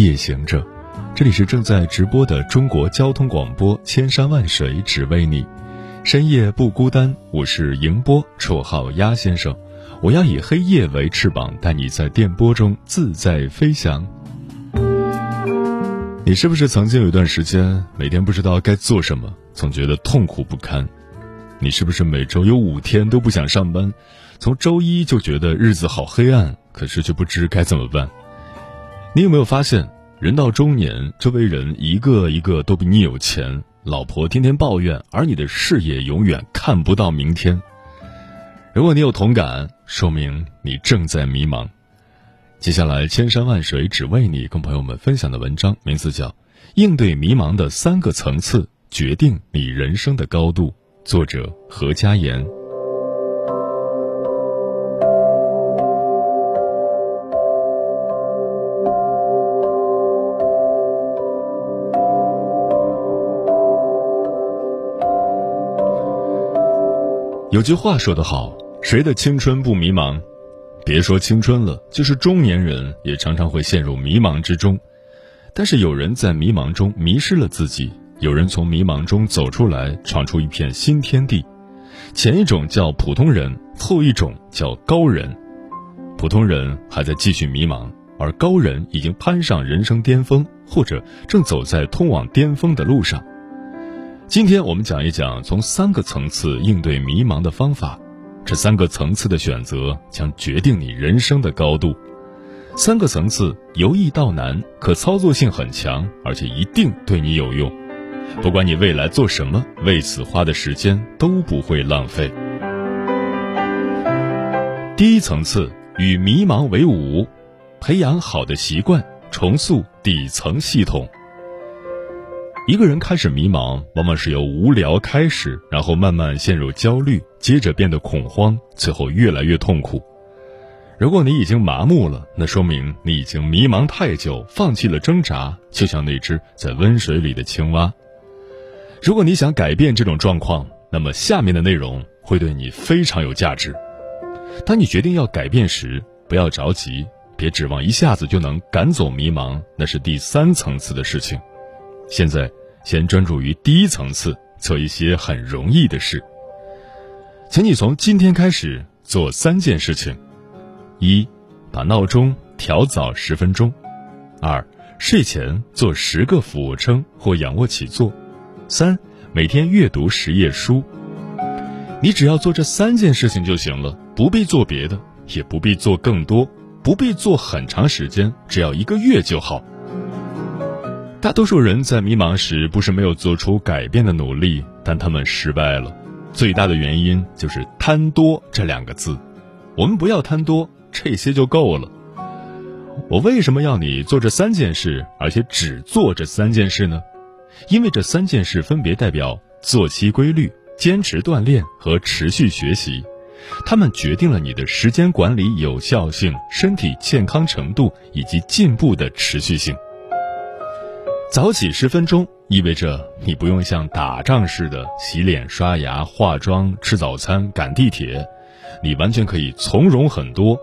夜行者，这里是正在直播的中国交通广播，千山万水只为你，深夜不孤单。我是迎波，绰号鸭先生。我要以黑夜为翅膀，带你在电波中自在飞翔。你是不是曾经有一段时间，每天不知道该做什么，总觉得痛苦不堪？你是不是每周有五天都不想上班，从周一就觉得日子好黑暗，可是却不知该怎么办？你有没有发现，人到中年，周围人一个一个都比你有钱，老婆天天抱怨，而你的事业永远看不到明天。如果你有同感，说明你正在迷茫。接下来，千山万水只为你，跟朋友们分享的文章名字叫《应对迷茫的三个层次，决定你人生的高度》，作者何佳言。有句话说得好，谁的青春不迷茫？别说青春了，就是中年人也常常会陷入迷茫之中。但是有人在迷茫中迷失了自己，有人从迷茫中走出来，闯出一片新天地。前一种叫普通人，后一种叫高人。普通人还在继续迷茫，而高人已经攀上人生巅峰，或者正走在通往巅峰的路上。今天我们讲一讲从三个层次应对迷茫的方法，这三个层次的选择将决定你人生的高度。三个层次由易到难，可操作性很强，而且一定对你有用。不管你未来做什么，为此花的时间都不会浪费。第一层次与迷茫为伍，培养好的习惯，重塑底层系统。一个人开始迷茫，往往是由无聊开始，然后慢慢陷入焦虑，接着变得恐慌，最后越来越痛苦。如果你已经麻木了，那说明你已经迷茫太久，放弃了挣扎，就像那只在温水里的青蛙。如果你想改变这种状况，那么下面的内容会对你非常有价值。当你决定要改变时，不要着急，别指望一下子就能赶走迷茫，那是第三层次的事情。现在，先专注于第一层次，做一些很容易的事。请你从今天开始做三件事情：一，把闹钟调早十分钟；二，睡前做十个俯卧撑或仰卧起坐；三，每天阅读十页书。你只要做这三件事情就行了，不必做别的，也不必做更多，不必做很长时间，只要一个月就好。大多数人在迷茫时，不是没有做出改变的努力，但他们失败了。最大的原因就是贪多这两个字。我们不要贪多，这些就够了。我为什么要你做这三件事，而且只做这三件事呢？因为这三件事分别代表作息规律、坚持锻炼和持续学习，它们决定了你的时间管理有效性、身体健康程度以及进步的持续性。早起十分钟意味着你不用像打仗似的洗脸、刷牙、化妆、吃早餐、赶地铁，你完全可以从容很多，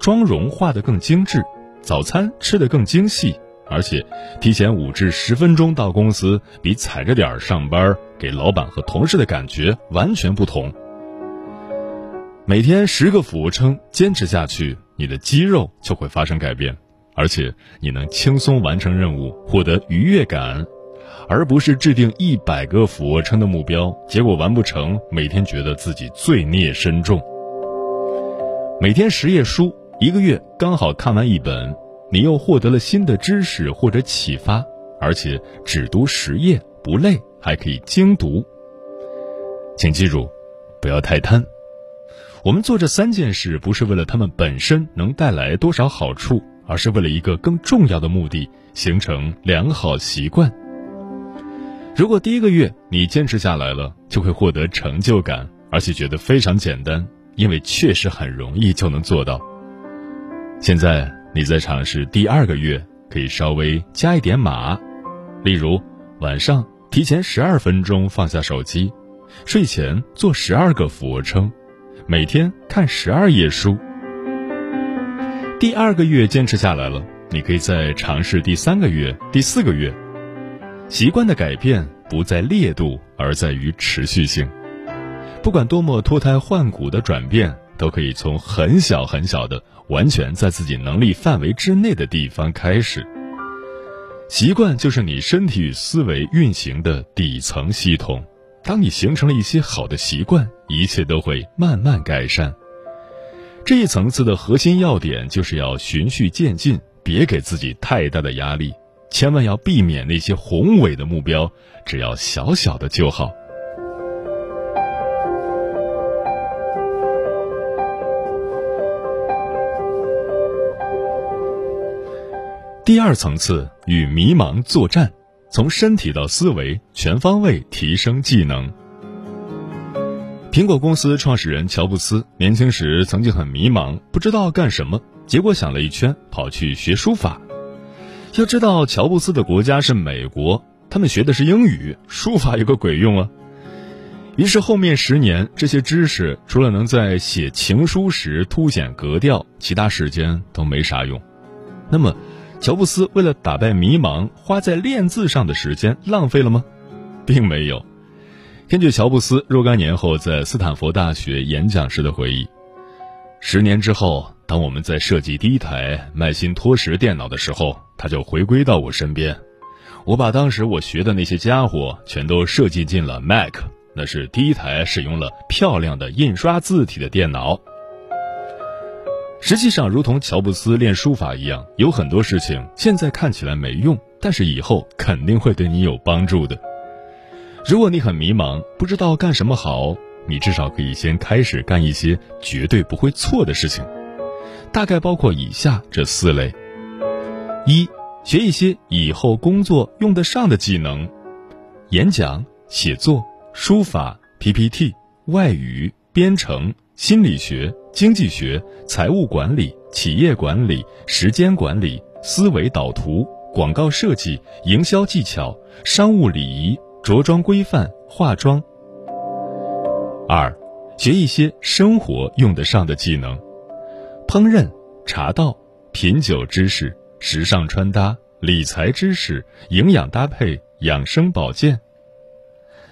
妆容化得更精致，早餐吃得更精细，而且提前五至十分钟到公司，比踩着点上班给老板和同事的感觉完全不同。每天十个俯卧撑坚持下去，你的肌肉就会发生改变。而且你能轻松完成任务，获得愉悦感，而不是制定一百个俯卧撑的目标，结果完不成，每天觉得自己罪孽深重。每天十页书，一个月刚好看完一本，你又获得了新的知识或者启发，而且只读十页不累，还可以精读。请记住，不要太贪。我们做这三件事，不是为了他们本身能带来多少好处，而是为了一个更重要的目的——形成良好习惯。如果第一个月你坚持下来了，就会获得成就感，而且觉得非常简单，因为确实很容易就能做到。现在你在尝试第二个月，可以稍微加一点码，例如晚上提前十二分钟放下手机，睡前做十二个俯卧撑。每天看十二页书。第二个月坚持下来了，你可以再尝试第三个月、第四个月。习惯的改变不在烈度，而在于持续性。不管多么脱胎换骨的转变，都可以从很小很小的、完全在自己能力范围之内的地方开始。习惯就是你身体与思维运行的底层系统。当你形成了一些好的习惯，一切都会慢慢改善。这一层次的核心要点就是要循序渐进，别给自己太大的压力，千万要避免那些宏伟的目标，只要小小的就好。第二层次与迷茫作战。从身体到思维，全方位提升技能。苹果公司创始人乔布斯年轻时曾经很迷茫，不知道干什么，结果想了一圈，跑去学书法。要知道，乔布斯的国家是美国，他们学的是英语，书法有个鬼用啊！于是后面十年，这些知识除了能在写情书时凸显格调，其他时间都没啥用。那么。乔布斯为了打败迷茫，花在练字上的时间浪费了吗？并没有。根据乔布斯若干年后在斯坦福大学演讲时的回忆，十年之后，当我们在设计第一台麦辛托什电脑的时候，他就回归到我身边。我把当时我学的那些家伙全都设计进了 Mac，那是第一台使用了漂亮的印刷字体的电脑。实际上，如同乔布斯练书法一样，有很多事情现在看起来没用，但是以后肯定会对你有帮助的。如果你很迷茫，不知道干什么好，你至少可以先开始干一些绝对不会错的事情，大概包括以下这四类：一、学一些以后工作用得上的技能，演讲、写作、书法、PPT、外语、编程、心理学。经济学、财务管理、企业管理、时间管理、思维导图、广告设计、营销技巧、商务礼仪、着装规范、化妆。二，学一些生活用得上的技能，烹饪、茶道、品酒知识、时尚穿搭、理财知识、营养搭配、养生保健。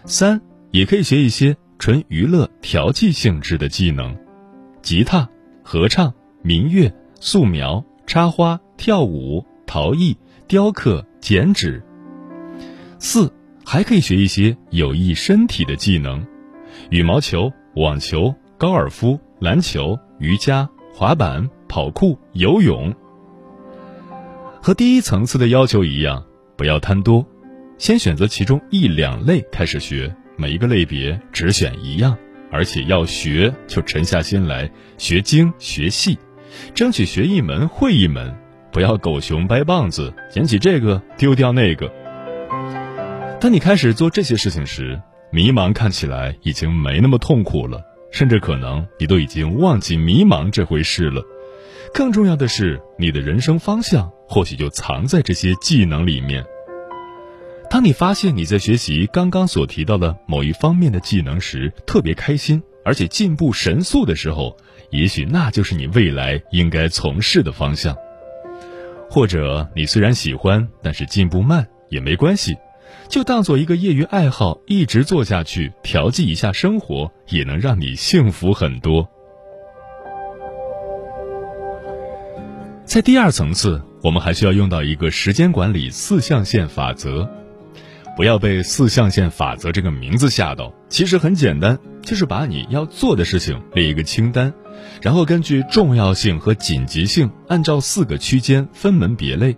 三，也可以学一些纯娱乐调剂性质的技能。吉他、合唱、民乐、素描、插花、跳舞、陶艺、雕刻、剪纸。四还可以学一些有益身体的技能，羽毛球、网球、高尔夫、篮球、瑜伽、滑板、跑酷、游泳。和第一层次的要求一样，不要贪多，先选择其中一两类开始学，每一个类别只选一样。而且要学，就沉下心来学精学细，争取学一门会一门，不要狗熊掰棒子，捡起这个丢掉那个。当你开始做这些事情时，迷茫看起来已经没那么痛苦了，甚至可能你都已经忘记迷茫这回事了。更重要的是，你的人生方向或许就藏在这些技能里面。当你发现你在学习刚刚所提到的某一方面的技能时特别开心，而且进步神速的时候，也许那就是你未来应该从事的方向。或者你虽然喜欢，但是进步慢也没关系，就当做一个业余爱好，一直做下去，调剂一下生活，也能让你幸福很多。在第二层次，我们还需要用到一个时间管理四象限法则。不要被四象限法则这个名字吓到，其实很简单，就是把你要做的事情列一个清单，然后根据重要性和紧急性，按照四个区间分门别类。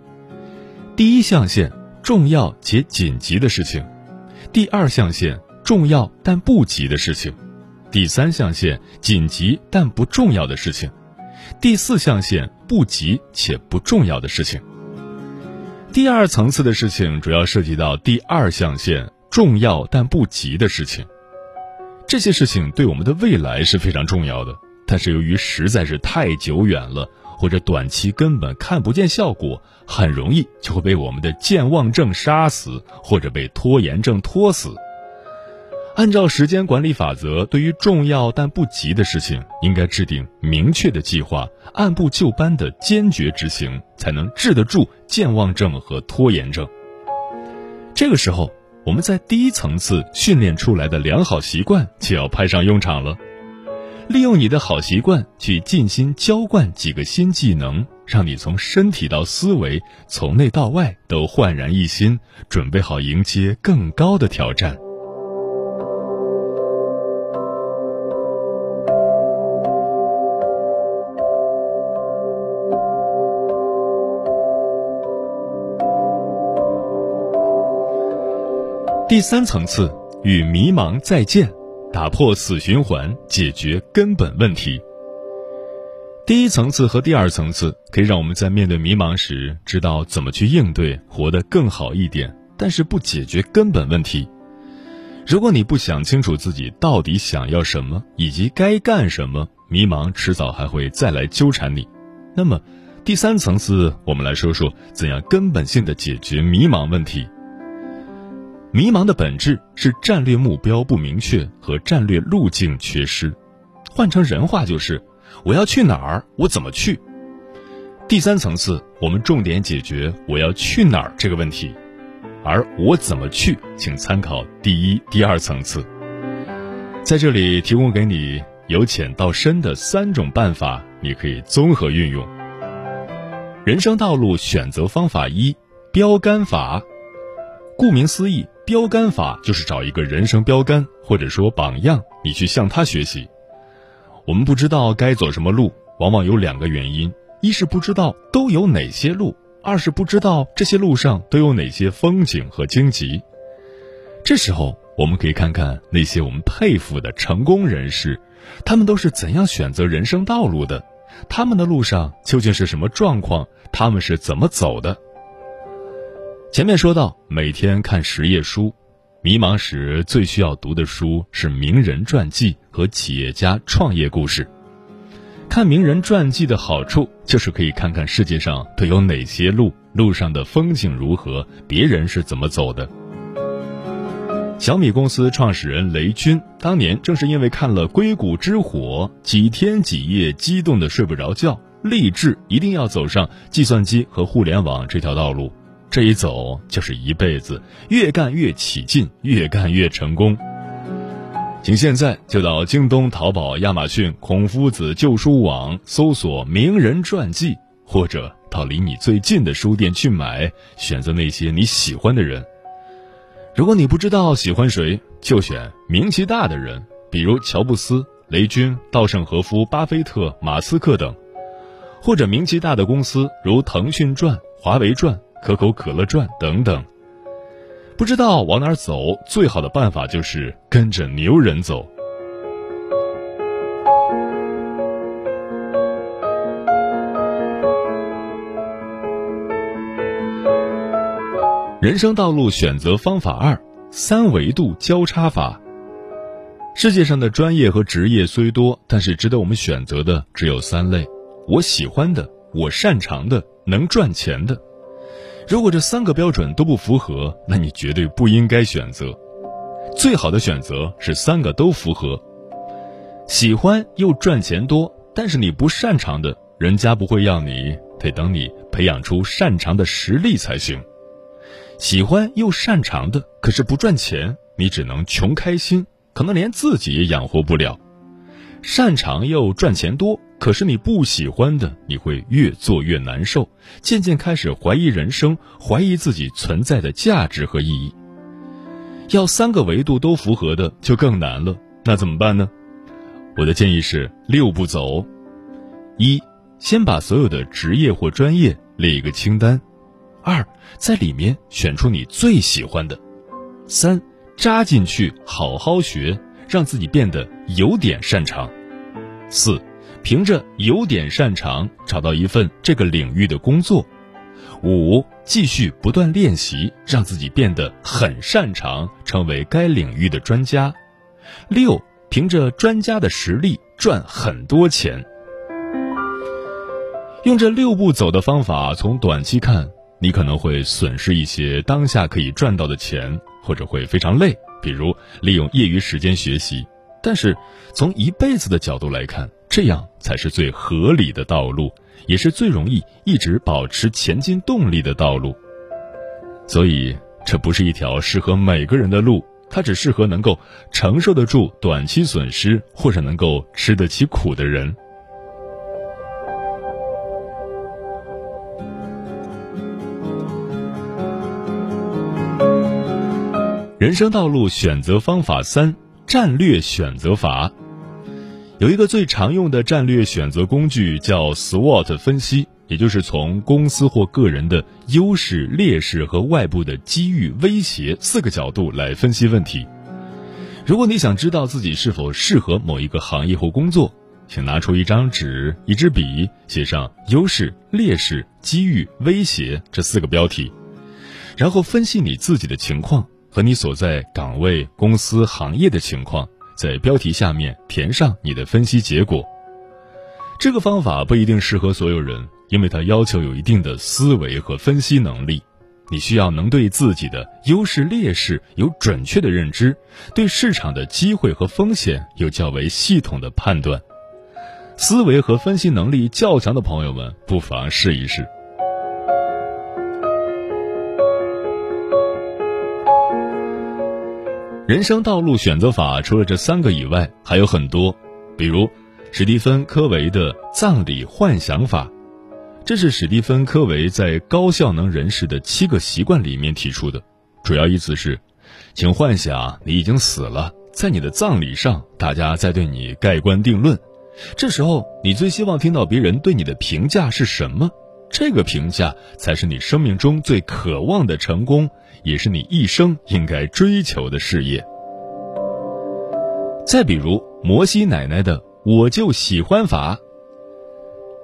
第一象限，重要且紧急的事情；第二象限，重要但不急的事情；第三象限紧急但不重要的事情，第四象限不急且不重要的事情。第二层次的事情主要涉及到第二象限重要但不急的事情，这些事情对我们的未来是非常重要的，但是由于实在是太久远了，或者短期根本看不见效果，很容易就会被我们的健忘症杀死，或者被拖延症拖死。按照时间管理法则，对于重要但不急的事情，应该制定明确的计划，按部就班的坚决执行，才能治得住健忘症和拖延症。这个时候，我们在第一层次训练出来的良好习惯就要派上用场了。利用你的好习惯去尽心浇灌几个新技能，让你从身体到思维，从内到外都焕然一新，准备好迎接更高的挑战。第三层次，与迷茫再见，打破死循环，解决根本问题。第一层次和第二层次可以让我们在面对迷茫时知道怎么去应对，活得更好一点，但是不解决根本问题。如果你不想清楚自己到底想要什么以及该干什么，迷茫迟早还会再来纠缠你。那么，第三层次，我们来说说怎样根本性的解决迷茫问题。迷茫的本质是战略目标不明确和战略路径缺失，换成人话就是：我要去哪儿，我怎么去？第三层次，我们重点解决我要去哪儿这个问题，而我怎么去，请参考第一、第二层次。在这里提供给你由浅到深的三种办法，你可以综合运用。人生道路选择方法一：标杆法。顾名思义。标杆法就是找一个人生标杆，或者说榜样，你去向他学习。我们不知道该走什么路，往往有两个原因：一是不知道都有哪些路，二是不知道这些路上都有哪些风景和荆棘。这时候，我们可以看看那些我们佩服的成功人士，他们都是怎样选择人生道路的？他们的路上究竟是什么状况？他们是怎么走的？前面说到，每天看十页书，迷茫时最需要读的书是名人传记和企业家创业故事。看名人传记的好处就是可以看看世界上都有哪些路，路上的风景如何，别人是怎么走的。小米公司创始人雷军当年正是因为看了《硅谷之火》，几天几夜激动的睡不着觉，立志一定要走上计算机和互联网这条道路。这一走就是一辈子，越干越起劲，越干越成功。请现在就到京东、淘宝、亚马逊、孔夫子旧书网搜索名人传记，或者到离你最近的书店去买，选择那些你喜欢的人。如果你不知道喜欢谁，就选名气大的人，比如乔布斯、雷军、稻盛和夫、巴菲特、马斯克等，或者名气大的公司如腾讯传、华为传。可口可乐传等等，不知道往哪儿走，最好的办法就是跟着牛人走。人生道路选择方法二：三维度交叉法。世界上的专业和职业虽多，但是值得我们选择的只有三类：我喜欢的、我擅长的、能赚钱的。如果这三个标准都不符合，那你绝对不应该选择。最好的选择是三个都符合。喜欢又赚钱多，但是你不擅长的，人家不会要你，得等你培养出擅长的实力才行。喜欢又擅长的，可是不赚钱，你只能穷开心，可能连自己也养活不了。擅长又赚钱多。可是你不喜欢的，你会越做越难受，渐渐开始怀疑人生，怀疑自己存在的价值和意义。要三个维度都符合的就更难了，那怎么办呢？我的建议是六步走：一，先把所有的职业或专业列一个清单；二，在里面选出你最喜欢的；三，扎进去好好学，让自己变得有点擅长。四，凭着有点擅长找到一份这个领域的工作。五，继续不断练习，让自己变得很擅长，成为该领域的专家。六，凭着专家的实力赚很多钱。用这六步走的方法，从短期看，你可能会损失一些当下可以赚到的钱，或者会非常累，比如利用业余时间学习。但是，从一辈子的角度来看，这样才是最合理的道路，也是最容易一直保持前进动力的道路。所以，这不是一条适合每个人的路，它只适合能够承受得住短期损失，或者能够吃得起苦的人。人生道路选择方法三：战略选择法。有一个最常用的战略选择工具叫 SWOT 分析，也就是从公司或个人的优势、劣势和外部的机遇、威胁四个角度来分析问题。如果你想知道自己是否适合某一个行业或工作，请拿出一张纸、一支笔，写上优势、劣势、机遇、威胁这四个标题，然后分析你自己的情况。和你所在岗位、公司、行业的情况，在标题下面填上你的分析结果。这个方法不一定适合所有人，因为它要求有一定的思维和分析能力。你需要能对自己的优势劣势有准确的认知，对市场的机会和风险有较为系统的判断。思维和分析能力较强的朋友们，不妨试一试。人生道路选择法除了这三个以外，还有很多，比如史蒂芬·科维的葬礼幻想法，这是史蒂芬·科维在《高效能人士的七个习惯》里面提出的。主要意思是，请幻想你已经死了，在你的葬礼上，大家在对你盖棺定论，这时候你最希望听到别人对你的评价是什么？这个评价才是你生命中最渴望的成功。也是你一生应该追求的事业。再比如摩西奶奶的“我就喜欢法”。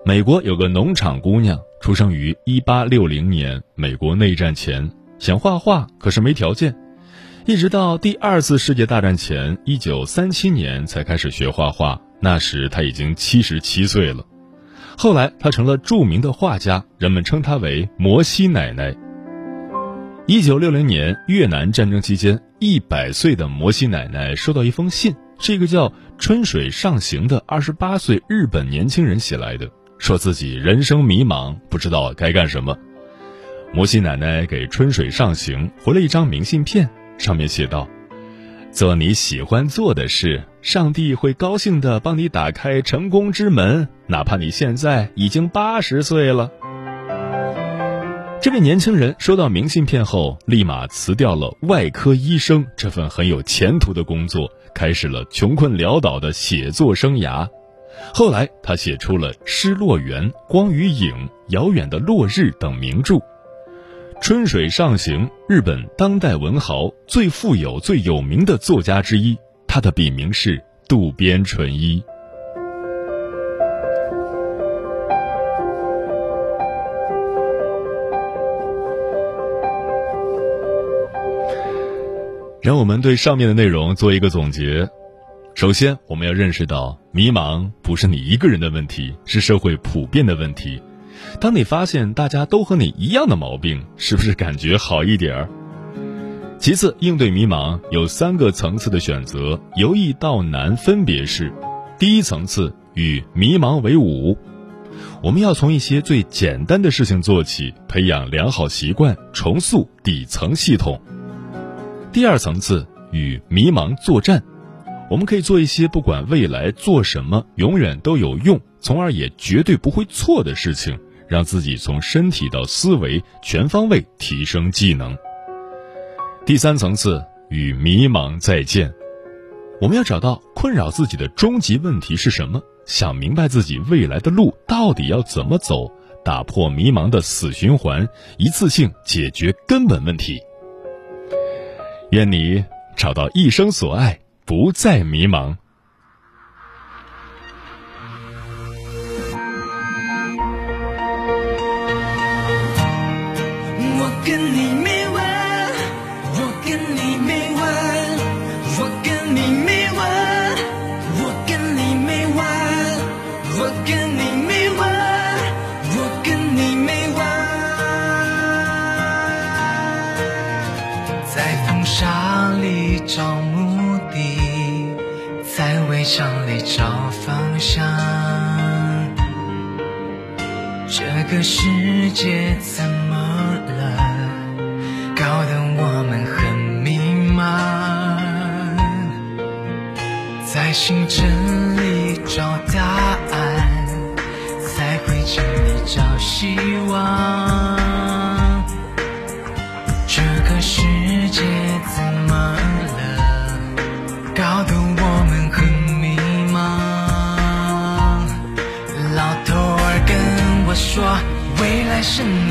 美国有个农场姑娘，出生于一八六零年，美国内战前，想画画，可是没条件，一直到第二次世界大战前，一九三七年才开始学画画。那时她已经七十七岁了。后来她成了著名的画家，人们称她为摩西奶奶。一九六零年越南战争期间，一百岁的摩西奶奶收到一封信，是一个叫春水上行的二十八岁日本年轻人写来的，说自己人生迷茫，不知道该干什么。摩西奶奶给春水上行回了一张明信片，上面写道：“做你喜欢做的事，上帝会高兴的帮你打开成功之门，哪怕你现在已经八十岁了。”这位年轻人收到明信片后，立马辞掉了外科医生这份很有前途的工作，开始了穷困潦倒的写作生涯。后来，他写出了《失落园》《光与影》《遥远的落日》等名著。春水上行，日本当代文豪最富有、最有名的作家之一，他的笔名是渡边淳一。让我们对上面的内容做一个总结。首先，我们要认识到，迷茫不是你一个人的问题，是社会普遍的问题。当你发现大家都和你一样的毛病，是不是感觉好一点儿？其次，应对迷茫有三个层次的选择，由易到难分别是：第一层次与迷茫为伍，我们要从一些最简单的事情做起，培养良好习惯，重塑底层系统。第二层次与迷茫作战，我们可以做一些不管未来做什么永远都有用，从而也绝对不会错的事情，让自己从身体到思维全方位提升技能。第三层次与迷茫再见，我们要找到困扰自己的终极问题是什么，想明白自己未来的路到底要怎么走，打破迷茫的死循环，一次性解决根本问题。愿你找到一生所爱，不再迷茫。向里找方向，这个世界怎么了？搞得我们很迷茫。在星辰里找答案，在灰烬里找希望。还是你。